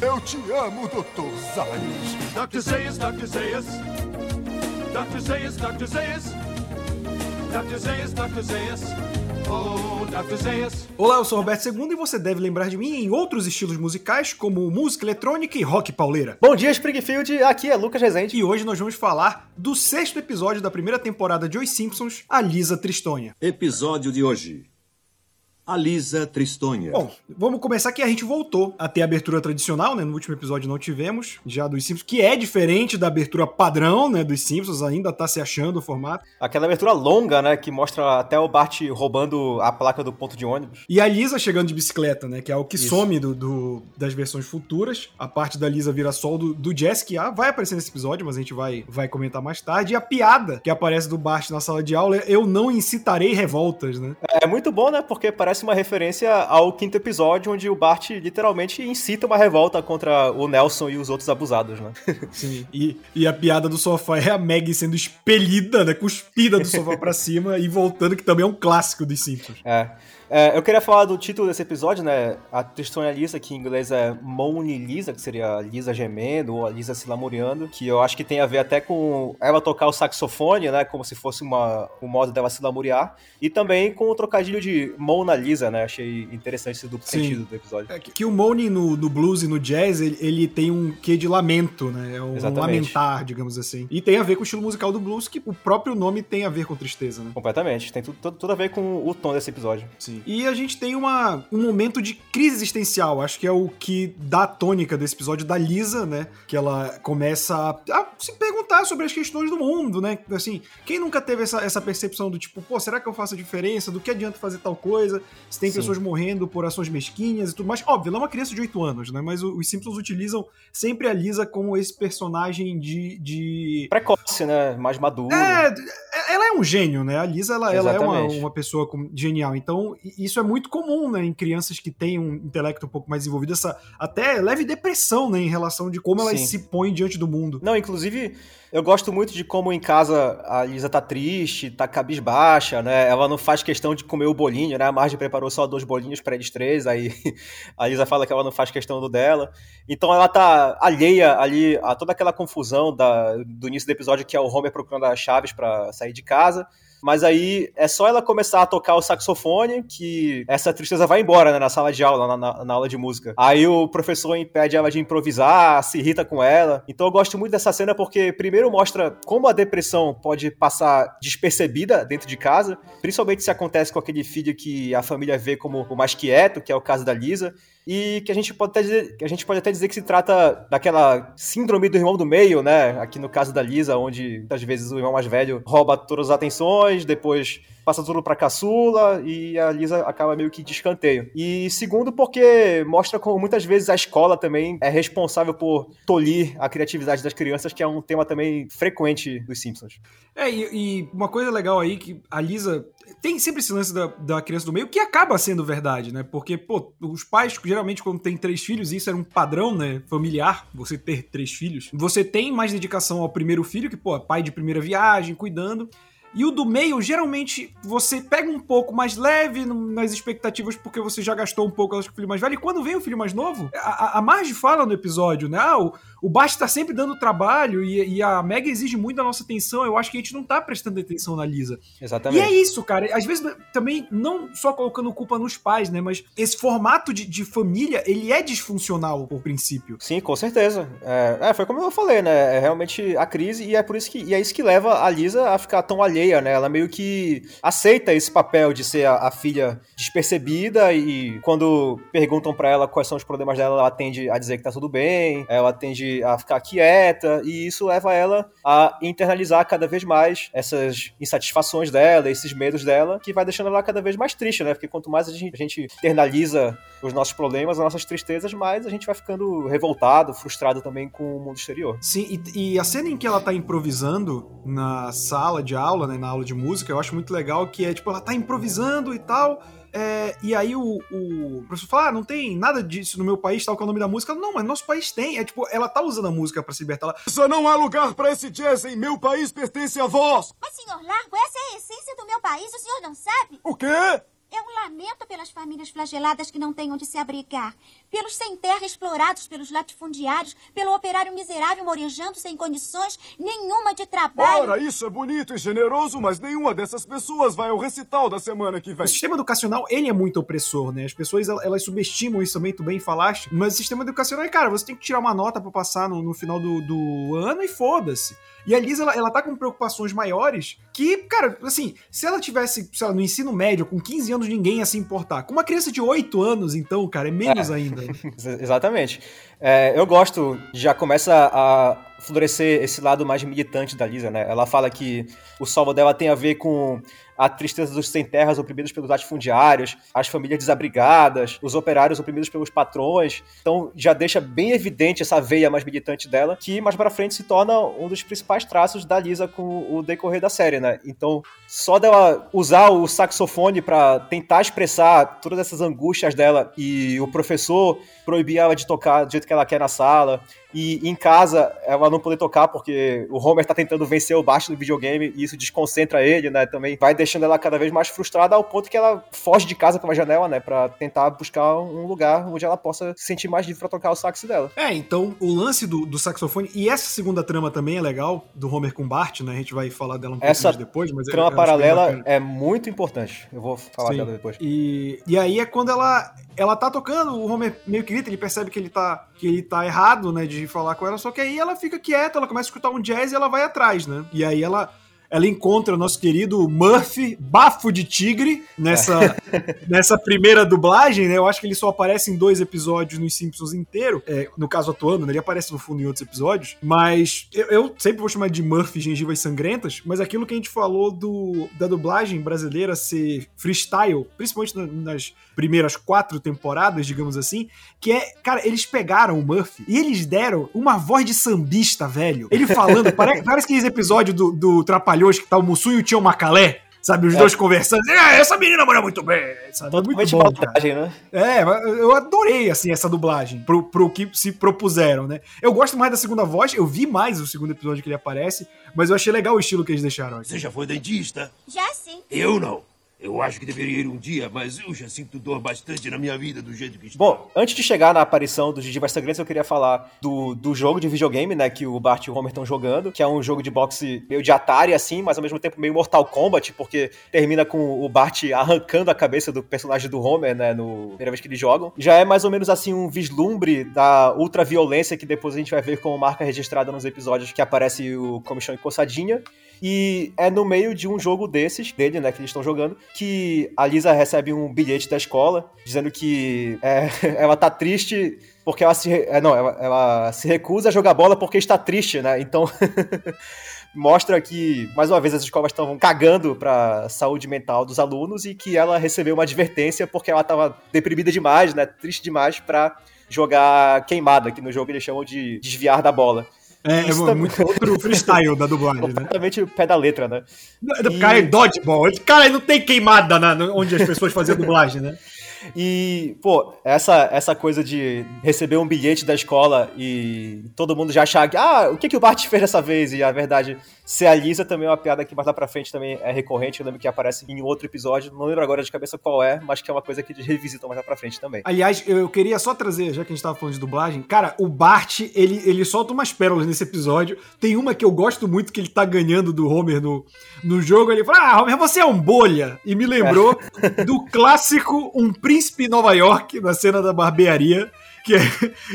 Eu te amo, Dr. Zayas. Dr. Zayas, Dr. Zayas. Dr. Zayas, Dr. Zayas. Dr. Zayas, Dr. Zayas. Oh, Dr. Zayas. Olá, eu sou o Roberto II e você deve lembrar de mim em outros estilos musicais, como música eletrônica e rock pauleira. Bom dia, Springfield. Aqui é Lucas Rezende. E hoje nós vamos falar do sexto episódio da primeira temporada de Os Simpsons, a Lisa Tristonha. Episódio de hoje. A Lisa Tristonha. Bom, vamos começar que a gente voltou a ter a abertura tradicional, né? No último episódio não tivemos, já dos Simpsons, que é diferente da abertura padrão, né? Dos Simpsons, ainda tá se achando o formato. Aquela abertura longa, né? Que mostra até o Bart roubando a placa do ponto de ônibus. E a Lisa chegando de bicicleta, né? Que é o que Isso. some do, do- das versões futuras. A parte da Lisa vira sol do, do Jess, que ah, vai aparecer nesse episódio, mas a gente vai, vai comentar mais tarde. E a piada que aparece do Bart na sala de aula é eu não incitarei revoltas, né? É muito bom, né? Porque parece uma referência ao quinto episódio, onde o Bart literalmente incita uma revolta contra o Nelson e os outros abusados, né? Sim. E, e a piada do sofá é a Maggie sendo expelida, né? Cuspida do sofá pra cima e voltando, que também é um clássico dos Simpsons. É. É, eu queria falar do título desse episódio, né? A Tristonha Lisa, que em inglês é Moni Lisa, que seria Lisa gemendo ou a Lisa se lamuriando, que eu acho que tem a ver até com ela tocar o saxofone, né? Como se fosse uma, um modo dela se lamuriar. E também com o trocadilho de Mona Lisa, né? Achei interessante esse duplo Sim. sentido do episódio. É que, o Moni no, no blues e no jazz, ele, ele tem um quê de lamento, né? É um Exatamente. lamentar, digamos assim. E tem a ver com o estilo musical do blues, que o próprio nome tem a ver com tristeza, né? Completamente. Tem tudo, tudo, tudo a ver com o tom desse episódio. Sim. E a gente tem uma, um momento de crise existencial, acho que é o que dá a tônica desse episódio da Lisa, né? Que ela começa a, a se perguntar sobre as questões do mundo, né? Assim, quem nunca teve essa, essa percepção do tipo, pô, será que eu faço a diferença? Do que adianta fazer tal coisa? Se tem Sim. pessoas morrendo por ações mesquinhas e tudo mais. Óbvio, ela é uma criança de 8 anos, né? Mas os Simpsons utilizam sempre a Lisa como esse personagem de. de... Precoce, né? Mais maduro. É, ela é um gênio, né? A Lisa, ela, ela é uma, uma pessoa genial. Então, isso é muito comum, né? Em crianças que têm um intelecto um pouco mais desenvolvido. Essa até leve depressão, né? Em relação de como elas Sim. se põem diante do mundo. Não, inclusive, eu gosto muito de como em casa a Lisa tá triste, tá cabisbaixa, né? Ela não faz questão de comer o bolinho, né? A Marge preparou só dois bolinhos pra eles três, aí a Lisa fala que ela não faz questão do dela. Então ela tá alheia ali a toda aquela confusão da, do início do episódio, que é o Homer procurando as chaves pra sair de casa. Mas aí é só ela começar a tocar o saxofone que essa tristeza vai embora, né, na sala de aula, na, na- na aula de música. Aí o professor impede ela de improvisar, se irrita com ela. Então eu gosto muito dessa cena porque primeiro mostra como a depressão pode passar despercebida dentro de casa, principalmente se acontece com aquele filho que a família vê como o mais quieto, que é o caso da Lisa. E que a gente pode até dizer, que a gente pode até dizer que se trata daquela síndrome do irmão do meio, né? Aqui no caso da Lisa, onde muitas vezes o irmão mais velho rouba todas as atenções, depois passa tudo pra caçula e a Lisa acaba meio que de escanteio. E segundo, porque mostra como muitas vezes a escola também é responsável por tolir a criatividade das crianças, que é um tema também frequente dos Simpsons. É, e, e uma coisa legal aí que a Lisa tem sempre esse lance da, da criança do meio, que acaba sendo verdade, né? Porque, pô, os pais, geralmente, quando tem três filhos, isso era um padrão, né? Familiar, você ter três filhos. Você tem mais dedicação ao primeiro filho, que, pô, é pai de primeira viagem, cuidando. E o do meio, geralmente, você pega um pouco mais leve nas expectativas, porque você já gastou um pouco com o filho mais velho. E quando vem o filho mais novo, a, a- Marge fala no episódio, né? Ah, o, o Bart tá sempre dando trabalho e, e a Meg exige muito da nossa atenção. Eu acho que a gente não tá prestando atenção na Lisa. E Exatamente. é isso, cara. Às vezes também, não só colocando culpa nos pais, né? Mas esse formato de, de família, ele é disfuncional por princípio. Sim, com certeza. É, é, foi como eu falei, né? É realmente a crise e é por isso que e é isso que leva a Lisa a ficar tão alheia, né? Ela meio que aceita esse papel de ser a, a filha despercebida e quando perguntam pra ela quais são os problemas dela, ela tende a dizer que tá tudo bem, ela tende a ficar quieta e isso leva ela a internalizar cada vez mais essas insatisfações dela, esses medos dela, que vai deixando ela cada vez mais triste, né? Porque quanto mais a gente, a gente internaliza os nossos problemas, as nossas tristezas, mais a gente vai ficando revoltado, frustrado também com o mundo exterior. Sim, e, e a cena em que ela tá improvisando na sala de aula, né, na aula de música, eu acho muito legal que é, tipo, ela tá improvisando e tal, é, e aí o, o professor fala, ah, não tem nada disso no meu país, tal, que é o nome da música. Ela, não, mas nosso país tem. É tipo, ela tá usando a música pra se libertar. Ela, Só não há lugar pra esse jazz em meu país pertence a vós. Mas, senhor Largo, essa é a essência do meu país, o senhor não sabe? O quê? É um lamento pelas famílias flageladas que não têm onde se abrigar. pelos sem terra explorados pelos latifundiários, pelo operário miserável morejando sem condições nenhuma de trabalho. Ora, isso é bonito e generoso, mas nenhuma dessas pessoas vai ao recital da semana que vem. O sistema educacional, ele é muito opressor, né? As pessoas, el- elas subestimam isso também, tu bem falaste, mas o sistema educacional é, cara, você tem que tirar uma nota pra passar no, no final do, do ano e foda-se. E a Lisa, ela, ela tá com preocupações maiores que, cara, assim, se ela tivesse, sei lá, no ensino médio, com 15 anos, ninguém ia se importar. Com uma criança de 8 anos, então, cara, é menos ainda. Ex- Exatamente. É, eu gosto, já começa a florescer esse lado mais militante da Lisa, né? Ela fala que o salvo dela tem a ver com a tristeza dos sem terras oprimidos pelos latifundiários, as famílias desabrigadas, os operários oprimidos pelos patrões. Então já deixa bem evidente essa veia mais militante dela, que mais pra frente se torna um dos principais traços da Lisa com o decorrer da série, né? Então, só dela usar o saxofone pra tentar expressar todas essas angústias dela e o professor proibir ela de tocar do jeito que ela quer na sala. E em casa ela não poder tocar porque o Homer tá tentando vencer o baixo do videogame e isso desconcentra ele, né? Também vai deixando ela cada vez mais frustrada ao ponto que ela foge de casa pela janela, né? Pra tentar buscar um lugar onde ela possa se sentir mais livre pra tocar o sax dela. É, então o lance do, do saxofone, e essa segunda trama também é legal, do Homer com Bart, né? A gente vai falar dela um pouco Essa mais depois, mas eu- Trama bem paralela é muito importante. Eu vou falar Sim. dela depois. E, e aí é quando ela ela tá tocando, o Homer meio que grita, ele percebe que ele tá que ele tá errado, né, de falar com ela, só que aí ela fica quieta, ela começa a escutar um jazz e ela vai atrás, né? E aí ela ela encontra o nosso querido Murphy, bafo de tigre, nessa, nessa primeira dublagem, né? Eu acho que ele só aparece em dois episódios nos Simpsons inteiro. É, no caso atuando, né? Ele aparece no fundo em outros episódios. Mas eu, eu sempre vou chamar de Murphy Gengivas Sangrentas, mas aquilo que a gente falou do, da dublagem brasileira ser freestyle, principalmente na- nas primeiras quatro temporadas, digamos assim, que é, cara, eles pegaram o Murphy e eles deram uma voz de sambista, velho. Ele falando, parece, parece aqueles episódios do, do Trapalhões que tá o Mussum e o Tio Macalé. Sabe, os É. dois conversando. É, essa menina mora muito bem. Sabe? É muito Totalmente bom, cara. vantagem, né? É, eu adorei, assim, essa dublagem pro, pro que se propuseram, né? Eu gosto mais da segunda voz, eu vi mais o segundo episódio que ele aparece, mas eu achei legal o estilo que eles deixaram. Você já foi dentista? Já sim. Eu não. Eu acho que deveria ir um dia, mas eu já sinto dor bastante na minha vida do jeito que está. Bom, antes de chegar na aparição dos Gengivas Sangrentas, eu queria falar do, do jogo de videogame, né, que o Bart e o Homer estão jogando, que é um jogo de boxe meio de Atari, assim, mas ao mesmo tempo meio Mortal Kombat, porque termina com o Bart arrancando a cabeça do personagem do Homer, né, no primeira vez que eles jogam. Já é mais ou menos, assim, um vislumbre da ultraviolência que depois a gente vai ver como marca registrada nos episódios que aparece o Comichão e Coçadinha. E é no meio de um jogo desses, dele, né, que eles estão jogando, que a Lisa recebe um bilhete da escola dizendo que é, ela tá triste porque ela se. é, não, ela, ela se recusa a jogar bola porque está triste, né? Então. Mostra que, mais uma vez, as escolas estavam cagando pra saúde mental dos alunos e que ela recebeu uma advertência porque ela tava deprimida demais, né? Triste demais pra jogar queimada, que no jogo eles chamam de desviar da bola. É, é também- muito outro freestyle da dublagem, né? Completamente o pé da letra, né? O cara é dodgeball. Cara não tem queimada na, onde as pessoas faziam dublagem, né? E, pô, essa, essa coisa de receber um bilhete da escola e todo mundo já achar que, ah, o que, que o Bart fez dessa vez? E a verdade, ser a Lisa também é uma piada que mais lá pra frente também é recorrente. Eu lembro que aparece em outro episódio, não lembro agora de cabeça qual é, mas que é uma coisa que eles revisitam mais lá pra frente também. Aliás, eu queria só trazer, já que a gente tava falando de dublagem, cara, o Bart, ele, ele solta umas pérolas nesse episódio. Tem uma que eu gosto muito, que ele tá ganhando do Homer no, no jogo. Ele fala, ah, Homer, você é um bolha. E me lembrou do clássico Um Príncipe em Nova York, na cena da barbearia. Que é,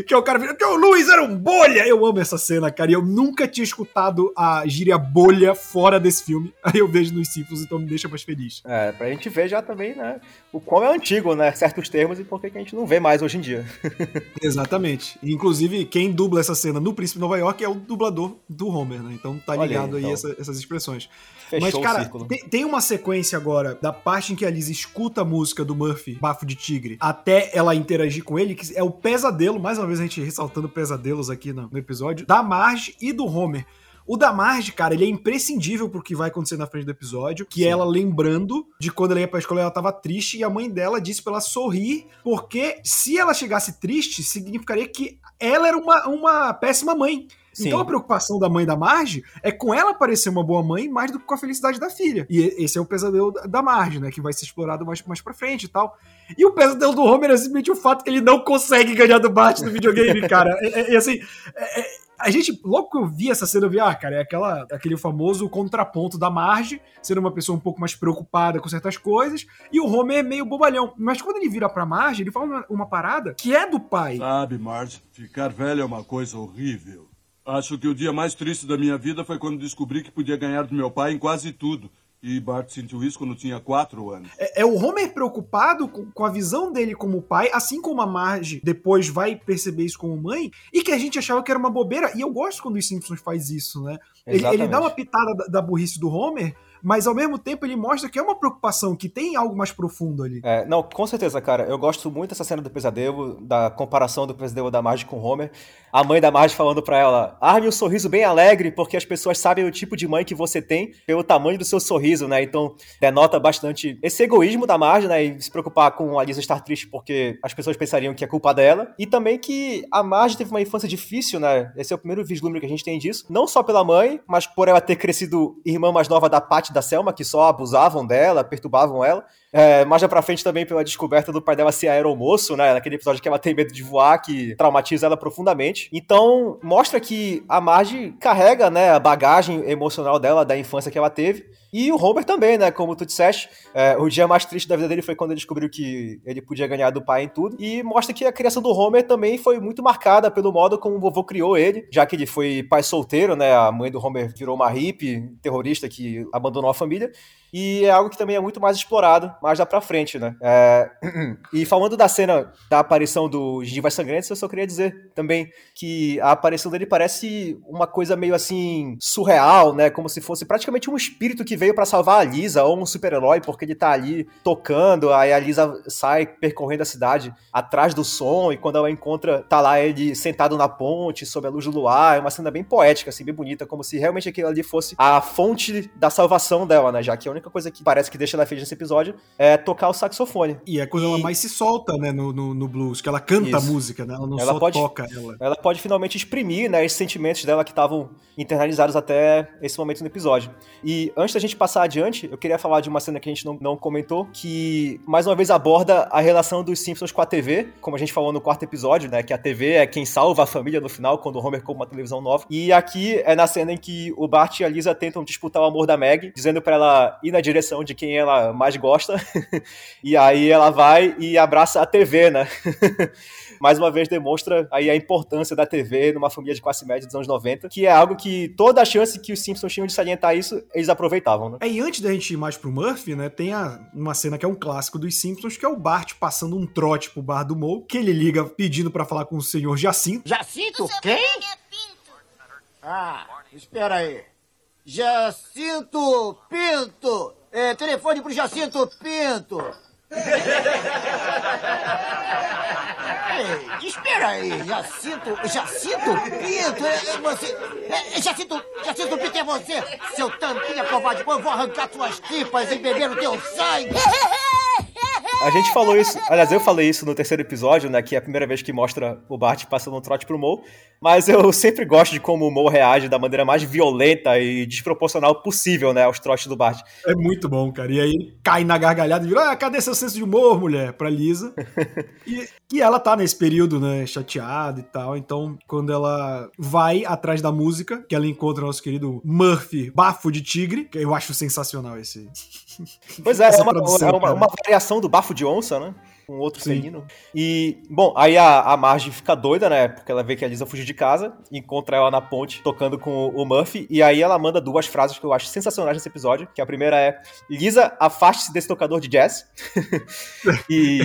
que é o cara que o Luiz era um bolha. Eu amo essa cena, cara. E eu nunca tinha escutado a gíria bolha fora desse filme. Aí eu vejo nos Simpsons, então me deixa mais feliz. É, pra gente ver já também, né, o quão é antigo, né, certos termos e por que a gente não vê mais hoje em dia. Exatamente. Inclusive, quem dubla essa cena no Príncipe de Nova York é o dublador do Homer, né? Então tá aí, ligado aí, então. essa- essas expressões. Fechou Mas, cara, tem, tem uma sequência agora da parte em que a Liz escuta a música do Murphy, Bafo de Tigre, até ela interagir com ele, que é o pesadelo, mais uma vez a gente ressaltando pesadelos aqui no, no episódio, da Marge e do Homer. O da Marge, cara, ele é imprescindível pro que vai acontecer na frente do episódio, que é ela lembrando de quando ela ia pra escola, ela tava triste e a mãe dela disse pra ela sorrir, porque se ela chegasse triste, significaria que ela era uma, uma péssima mãe. Sim. Então a preocupação da mãe da Marge é com ela parecer uma boa mãe mais do que com a felicidade da filha. E esse é o pesadelo da- Marge, né? Que vai ser explorado mais, mais pra frente e tal. E o pesadelo do Homer é simplesmente o fato que ele não consegue ganhar do Bart no videogame, cara. É, é- é assim. é- é- a gente, logo que eu vi essa cena, eu vi, ah, cara, é aquela, aquele famoso contraponto da Marge, sendo uma pessoa um pouco mais preocupada com certas coisas, e o Homer é meio bobalhão. Mas quando ele vira pra Marge, ele fala uma, uma parada que é do pai. Sabe, Marge, ficar velho é uma coisa horrível. Acho que o dia mais triste da minha vida foi quando descobri que podia ganhar do meu pai em quase tudo. E Bart sentiu isso quando tinha quatro anos. É, é o Homer preocupado com, com a visão dele como pai, assim como a Marge depois vai perceber isso como mãe, e que a gente achava que era uma bobeira. E eu gosto quando os Simpsons faz isso, né? Ele, ele dá uma pitada da, da burrice do Homer, mas ao mesmo tempo ele mostra que é uma preocupação, que tem algo mais profundo ali. É, não, com certeza, cara. Eu gosto muito dessa cena do pesadelo, da comparação do pesadelo da Marge com o Homer. A mãe da Marge falando pra ela: arme um sorriso bem alegre, porque as pessoas sabem o tipo de mãe que você tem pelo tamanho do seu sorriso, né? Então, denota bastante esse egoísmo da Marge, né? E se preocupar com a Lisa estar triste porque as pessoas pensariam que é culpa dela. E também que a Marge teve uma infância difícil, né? Esse é o primeiro vislumbre que a gente tem disso. Não só pela mãe, mas por ela ter crescido irmã mais nova da Pat e da Selma, que só abusavam dela, perturbavam ela. É, mais pra frente também pela descoberta do pai dela ser aeromoço, né? Naquele episódio que ela tem medo de voar, que traumatiza ela profundamente. Então, mostra que a Marge carrega, né, a bagagem emocional dela, da infância que ela teve. E o Homer também, né? Como tu disseste, é, o dia mais triste da vida dele foi quando ele descobriu que ele podia ganhar do pai em tudo. E mostra que a criação do Homer também foi muito marcada pelo modo como o vovô criou ele, já que ele foi pai solteiro, né? A mãe do Homer virou uma hippie terrorista que abandonou a família. E é algo que também é muito mais explorado mais lá pra frente, né? É, E falando da cena da aparição do Gengivas Sangrentos, eu só queria dizer também que a aparição dele parece uma coisa meio assim surreal, né? Como se fosse praticamente um espírito que veio pra salvar a Lisa ou um super-herói, porque ele tá ali tocando, aí a Lisa sai percorrendo a cidade atrás do som e quando ela encontra, tá lá ele sentado na ponte, sob a luz do luar, é uma cena bem poética, assim, bem bonita, como se realmente aquilo ali fosse a fonte da salvação dela, né? Já que a única coisa que parece que deixa ela feliz nesse episódio é tocar o saxofone. E é quando ela E- mais se solta, né, no, no, no blues, que ela canta a Isso. música, né? Ela não Ela só pode- toca ela. ela pode finalmente exprimir né, esses sentimentos dela que estavam internalizados até esse momento no episódio. E antes da gente passar adiante, eu queria falar de uma cena que a gente não, não comentou, que mais uma vez aborda a relação dos Simpsons com a TV, como a gente falou no quarto episódio, né? Que a TV é quem salva a família no final, quando o Homer compra uma televisão nova. E aqui é na cena em que o Bart e a Lisa tentam disputar o amor da Meg, dizendo pra ela ir na direção de quem ela mais gosta. e aí ela vai e abraça a TV, né? mais uma vez demonstra aí a importância da TV numa família de classe média dos anos 90, que é algo que toda a chance que os Simpsons tinham de salientar isso, eles aproveitavam, né? É, e antes da gente ir mais pro Murphy, né, tem a- uma cena que é um clássico dos Simpsons, que é o Bart passando um trote pro bar do Moe, que ele liga pedindo pra falar com o senhor Jacinto. Jacinto quem? Ah, espera aí. Jacinto Pinto. É, telefone pro Jacinto Pinto. Ei, espera aí, Jacinto, Jacinto Pinto, é, é você, é, é Jacinto, Jacinto Pinto é você, seu tampinha covarde, eu vou arrancar suas tripas e beber o teu sangue. A gente falou isso, aliás, eu falei isso no terceiro episódio, né, que é a primeira vez que mostra o Bart passando um trote pro Moe, mas eu sempre gosto de como o Moe reage da maneira mais violenta e desproporcional possível, né, aos trotes do Bart. É muito bom, cara. E aí ele cai na gargalhada e vira, ah, cadê seu senso de humor, mulher? Pra Lisa. e, e ela tá nesse período, né, chateada e tal. Então, quando ela vai atrás da música, que ela encontra o nosso querido Murphy, Bafo de Tigre, que eu acho sensacional esse. Pois é, Essa é uma, tradução, é uma- uma variação do bafo de onça, né? Com outro Sim. felino. E, bom, aí a, a Marge fica doida, né? Porque ela vê que a Lisa fugiu de casa, encontra ela na ponte tocando com o Murphy, e aí ela manda duas frases que eu acho sensacionais nesse episódio, que a primeira é Lisa, afaste-se desse tocador de jazz. e...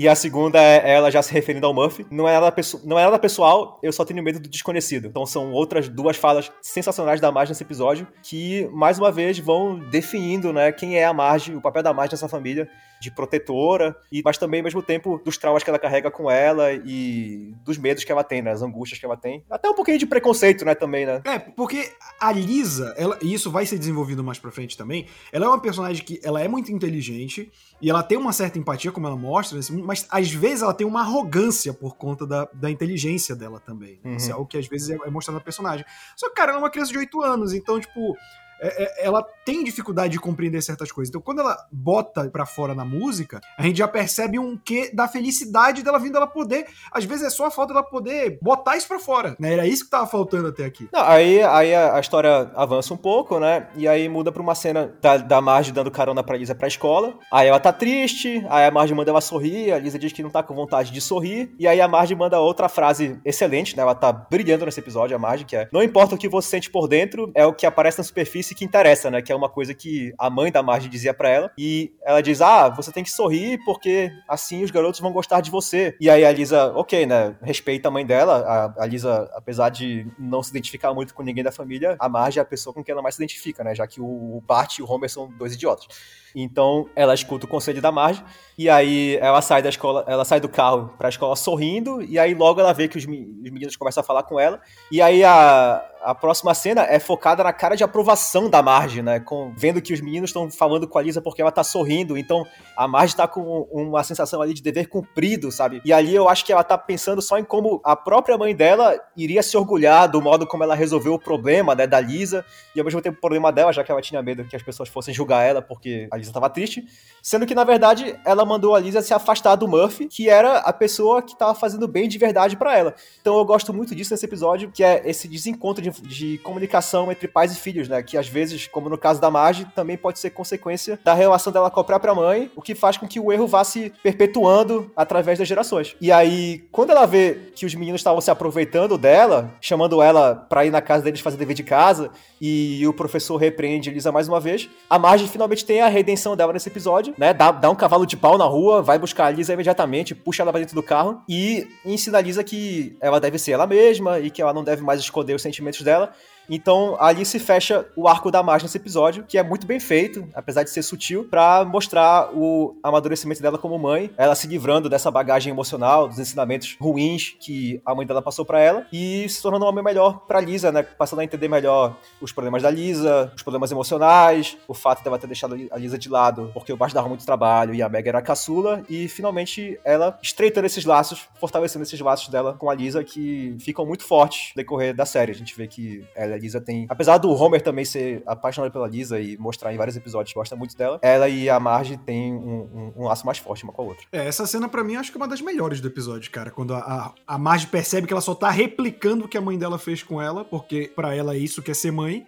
E a segunda é ela já se referindo ao Murphy. Não é nada, não é nada pessoal, eu só tenho medo do desconhecido. Então são outras duas falas sensacionais da Marge nesse episódio, que, mais uma vez, vão definindo né, quem é a Marge, o papel da Marge nessa família, de protetora, e, mas também, ao mesmo tempo, dos traumas que ela carrega com ela e dos medos que ela tem, né, as angústias que ela tem. Até um pouquinho de preconceito, né, também, né? É, porque a Lisa, ela, e isso vai ser desenvolvido mais pra frente também, ela é uma personagem que ela é muito inteligente e ela tem uma certa empatia, como ela mostra, nesse mundo, mas às vezes ela tem uma arrogância por conta da, da inteligência dela também. né? Uhum. Isso é algo que às vezes é, é mostrado na personagem. Só que, cara, ela é uma criança de 8 anos, então, tipo. É- é- ela tem dificuldade de compreender certas coisas. Então, quando ela bota pra fora na música, a gente já percebe um quê da felicidade dela vindo ela poder. Às vezes é só a falta dela poder botar isso pra fora. Né? Era isso que tava faltando até aqui. Não, aí, aí a, a história avança um pouco, né? E aí muda pra uma cena da, da Marge dando carona pra Lisa pra escola. Aí ela tá triste, aí a Marge manda ela sorrir, a Lisa diz que não tá com vontade de sorrir. E aí a Marge manda outra frase excelente, né? Ela tá brilhando nesse episódio, a Marge, que é Não importa o que você sente por dentro, é o que aparece na superfície que interessa, né? Que é uma coisa que a mãe da Marge dizia pra ela. E ela diz, ah, você tem que sorrir porque assim os garotos vão gostar de você. E aí a Lisa, ok, né? Respeita a mãe dela. A, a Lisa, apesar de não se identificar muito com ninguém da família, a Marge é a pessoa com quem ela mais se identifica, né? Já que o Bart e o Homer são dois idiotas. Então ela escuta o conselho da Marge e aí ela sai da escola, ela sai do carro pra escola sorrindo e aí logo ela vê que os, os meninos começam a falar com ela e aí a, a próxima cena é focada na cara de aprovação da Marge, né? Com, vendo que os meninos estão falando com a Lisa porque ela tá sorrindo, então a Marge tá com uma sensação ali de dever cumprido, sabe? E ali eu acho que ela tá pensando só em como a própria mãe dela iria se orgulhar do modo como ela resolveu o problema, né, da Lisa, e ao mesmo tempo o problema dela, já que ela tinha medo que as pessoas fossem julgar ela porque a Lisa tava triste, sendo que na verdade ela mandou a Lisa se afastar do Murphy, que era a pessoa que tava fazendo bem de verdade pra ela. Então eu gosto muito disso nesse episódio, que é esse desencontro de, de comunicação entre pais e filhos, né, que às vezes, como no caso da Marge, também pode ser consequência da relação dela com a própria mãe, o que faz com que o erro vá se perpetuando através das gerações. E aí, quando ela vê que os meninos estavam se aproveitando dela, chamando ela pra ir na casa deles fazer dever de casa, e o professor repreende Elisa mais uma vez, a Marge finalmente tem a redenção dela nesse episódio, né? Dá, dá um cavalo de pau na rua, vai buscar a Lisa imediatamente, puxa ela pra dentro do carro e ensina a Lisa que ela deve ser ela mesma e que ela não deve mais esconder os sentimentos dela. Então ali se fecha o arco da Marge nesse episódio, que é muito bem feito, apesar de ser sutil, pra mostrar o amadurecimento dela como mãe, ela se livrando dessa bagagem emocional, dos ensinamentos ruins que a mãe dela passou pra ela e se tornando uma mãe melhor pra Lisa, né? Passando a entender melhor os problemas da Lisa, os problemas emocionais, o fato dela ter deixado a Lisa de lado porque o Baixo dava muito trabalho e a Meg era a caçula e finalmente ela estreitando esses laços, fortalecendo esses laços dela com a Lisa que ficam muito fortes no decorrer da série. A gente vê que ela a Lisa tem, apesar do Homer também ser apaixonado pela Lisa e mostrar em vários episódios que gosta muito dela, ela e a Marge têm um, um- um laço mais forte uma com a outra. É, essa cena pra mim acho que é uma das melhores do episódio, cara. Quando a, a, a Marge percebe que ela só tá replicando o que a mãe dela fez com ela, porque pra ela é isso que é ser mãe.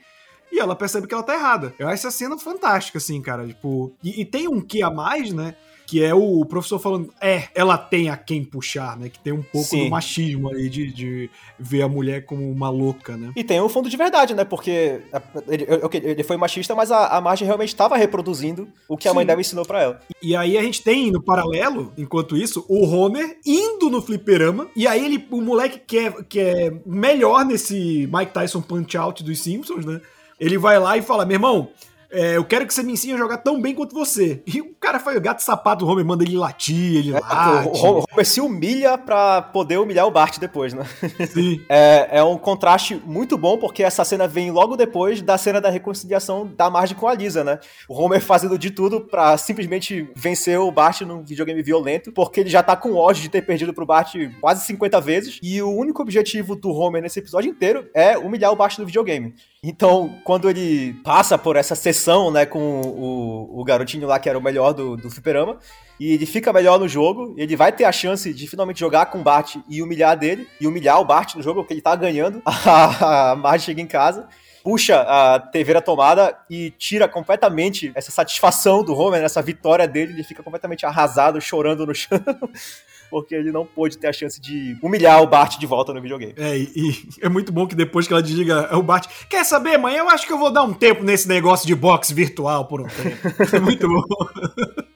E ela percebe que ela tá errada. Eu acho essa cena fantástica, assim, cara. Tipo, e, e tem um que a mais, né? Que é o professor falando, é, ela tem a quem puxar, né? Que tem um pouco Sim. do machismo aí de, de ver a mulher como uma louca, né? E tem o fundo de verdade, né? Porque ele, ok, ele foi machista, mas a, a Marge realmente estava reproduzindo o que a mãe Sim. dela ensinou pra ela. E aí a gente tem no paralelo, enquanto isso, o Homer indo no fliperama. E aí ele, o moleque que é, que é melhor nesse Mike Tyson Punch Out dos Simpsons, né? Ele vai lá e fala: Meu irmão, é, eu quero que você me ensine a jogar tão bem quanto você. E o cara faz o gato sapato, o Homer manda ele latir, ele late. o Ho- Homer se humilha pra poder humilhar o Bart depois, né? Sim. É, é um contraste muito bom, porque essa cena vem logo depois da cena da reconciliação da Marge com a Lisa, né? O Homer fazendo de tudo pra simplesmente vencer o Bart num videogame violento, porque ele já tá com ódio de ter perdido pro Bart quase 50 vezes, e o único objetivo do Homer nesse episódio inteiro é humilhar o Bart no videogame. Então, quando ele passa por essa sessão, né, com o, o garotinho lá que era o melhor do, do fliperama, e ele fica melhor no jogo, ele vai ter a chance de finalmente jogar com o Bart e humilhar dele, e humilhar o Bart no jogo, porque ele tá ganhando. A, a Marge chega em casa, puxa a TV da tomada e tira completamente essa satisfação do Homer, essa vitória dele, ele fica completamente arrasado, chorando no chão. Porque ele não pôde ter a chance de humilhar o Bart de volta no videogame. É, e, é muito bom que depois que ela desliga o Bart, quer saber, mãe? Eu acho que eu vou dar um tempo nesse negócio de boxe virtual por um tempo. É muito bom.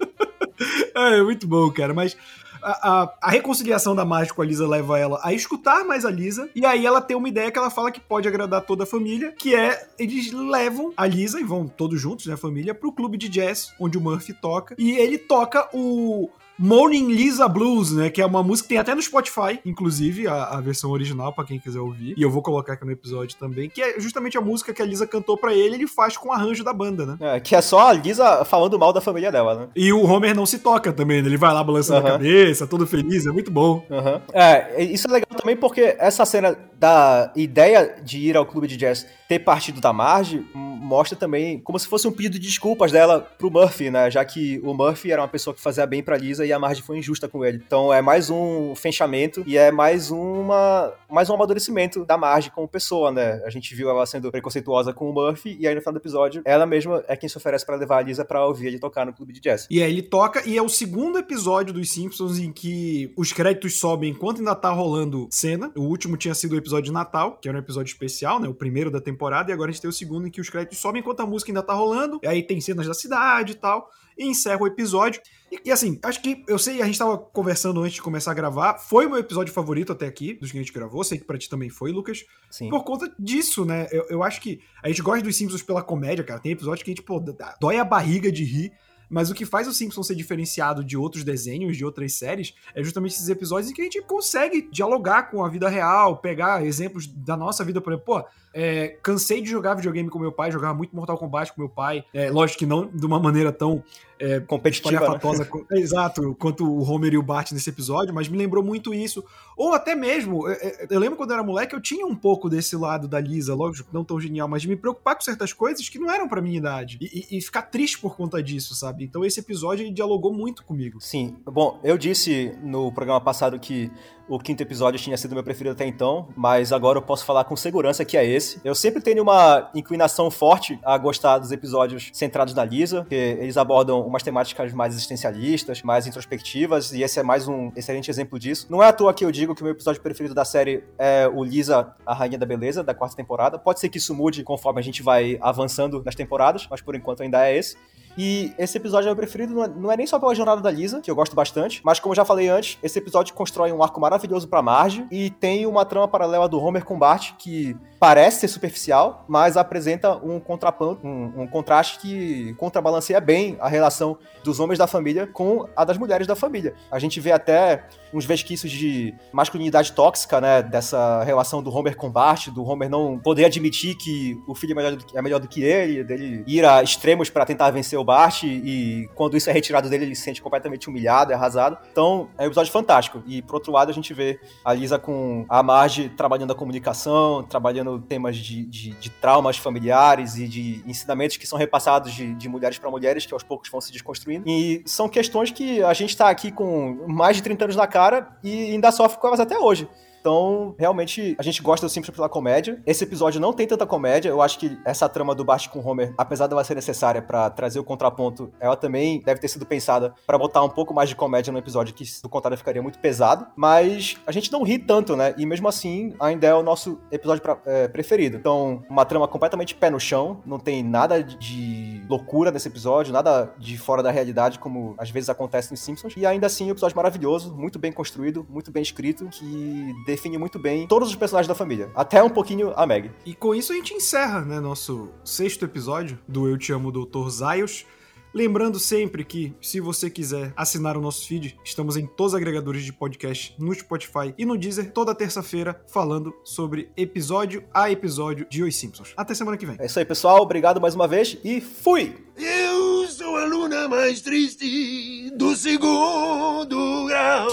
É, muito bom, cara. Mas a, a, a reconciliação da Marge com a Lisa leva ela a escutar mais a Lisa, e aí ela tem uma ideia que ela fala que pode agradar toda a família, que é eles levam a Lisa, e vão todos juntos, né, família, pro clube de jazz, onde o Murphy toca, e ele toca o Morning Lisa Blues, né? Que é uma música que tem até no Spotify, inclusive, a, a versão original, para quem quiser ouvir. E eu vou colocar aqui no episódio também, que é justamente a música que a Lisa cantou para ele, ele faz com o arranjo da banda, né? É, que é só a Lisa falando mal da família dela, né? E o Homer não se toca também, né? Ele vai lá balançando Aham. a cabeça, todo feliz, é muito bom. Aham. É, isso é legal também porque essa cena da ideia de ir ao clube de jazz ter partido da Marge mostra também como se fosse um pedido de desculpas dela pro Murphy, né? Já que o Murphy era uma pessoa que fazia bem pra Lisa e a Marge foi injusta com ele. Então é mais um fechamento e é mais uma mais um amadurecimento da Marge como pessoa, né? A gente viu ela sendo preconceituosa com o Murphy e aí no final do episódio ela mesma é quem se oferece pra levar a Lisa pra ouvir ele tocar no clube de jazz. E aí ele toca, e é o segundo episódio dos Simpsons em que os créditos sobem enquanto ainda tá rolando cena. O último tinha sido o episódio de Natal, que era um episódio especial, né? O primeiro da temporada, e agora a gente tem o segundo em que os créditos sobem enquanto a música ainda tá rolando. E aí tem cenas da cidade e tal. E encerra o episódio. E, e assim, acho que eu sei, a gente tava conversando antes de começar a gravar. Foi o meu episódio favorito até aqui, dos que a gente gravou. Sei que pra ti também foi, Lucas. Sim. Por conta disso, né? Eu, eu acho que a gente gosta dos Simpsons pela comédia, cara. Tem episódios que a gente, pô, dói a barriga de rir. Mas o que faz o Simpsons ser diferenciado de outros desenhos, de outras séries, é justamente esses episódios em que a gente consegue dialogar com a vida real, pegar exemplos da nossa vida, por exemplo, pô, é, cansei de jogar videogame com meu pai, jogava muito Mortal Kombat com meu pai. É, lógico que não de uma maneira tão é, Competitiva, né? co- exato, quanto o Homer e o Bart nesse episódio, mas me lembrou muito isso. Ou até mesmo, é, é, eu lembro quando eu era moleque, eu tinha um pouco desse lado da Lisa, lógico, não tão genial, mas de me preocupar com certas coisas que não eram pra minha idade. E, e- e ficar triste por conta disso, sabe? Então esse episódio dialogou muito comigo. Sim. Bom, eu disse no programa passado que o quinto episódio tinha sido meu preferido até então, mas agora eu posso falar com segurança que é esse. Eu sempre tenho uma inclinação forte a gostar dos episódios centrados na Lisa, porque eles abordam umas temáticas mais existencialistas, mais introspectivas, e esse é mais um excelente exemplo disso. Não é à toa que eu digo que o meu episódio preferido da série é o Lisa, a Rainha da Beleza, da quarta temporada. Pode ser que isso mude conforme a gente vai avançando nas temporadas, mas por enquanto ainda é esse. E esse episódio é meu preferido, não é, não é nem só pela jornada da Lisa, que eu gosto bastante, mas como eu já falei antes, esse episódio constrói um arco maravilhoso pra Marge e tem uma trama paralela do Homer com Bart que parece ser superficial, mas apresenta um contraponto, um, um contraste que contrabalanceia bem a relação dos homens da família com a das mulheres da família. A gente vê até uns vesquícios de masculinidade tóxica, né, dessa relação do Homer com Bart, do Homer não poder admitir que o filho é melhor do que, é melhor do que ele, dele ir a extremos pra tentar vencer o Bart e quando isso é retirado dele ele se sente completamente humilhado, arrasado. Então, é um episódio fantástico. E por outro lado, a gente vê a Lisa com a Marge trabalhando a comunicação, trabalhando temas de, de, de traumas familiares e de ensinamentos que são repassados de, de mulheres para mulheres que aos poucos vão se desconstruindo. E são questões que a gente tá aqui com mais de 30 anos na cara e ainda sofre com elas até hoje. Então, realmente, a gente gosta do Simpsons pela comédia. Esse episódio não tem tanta comédia. Eu acho que essa trama do Bart com Homer, apesar dela ser necessária pra trazer o contraponto, ela também deve ter sido pensada pra botar um pouco mais de comédia no episódio, que do contrário ficaria muito pesado. Mas a gente não ri tanto, né? E mesmo assim, ainda é o nosso episódio pra- é, preferido. Então, uma trama completamente pé no chão. Não tem nada de loucura nesse episódio, nada de fora da realidade, como às vezes acontece nos Simpsons. E ainda assim, um episódio maravilhoso, muito bem construído, muito bem escrito, que define muito bem todos os personagens da família. Até um pouquinho a Meg. E com isso a gente encerra, né, nosso sexto episódio do Eu Te Amo, Dr. Zaios. Lembrando sempre que, se você quiser assinar o nosso feed, estamos em todos os agregadores de podcast, no Spotify e no Deezer, toda terça-feira, falando sobre episódio a episódio de Os Simpsons. Até semana que vem. É isso aí, pessoal. Obrigado mais uma vez e fui! Eu sou a luna mais triste do segundo grau.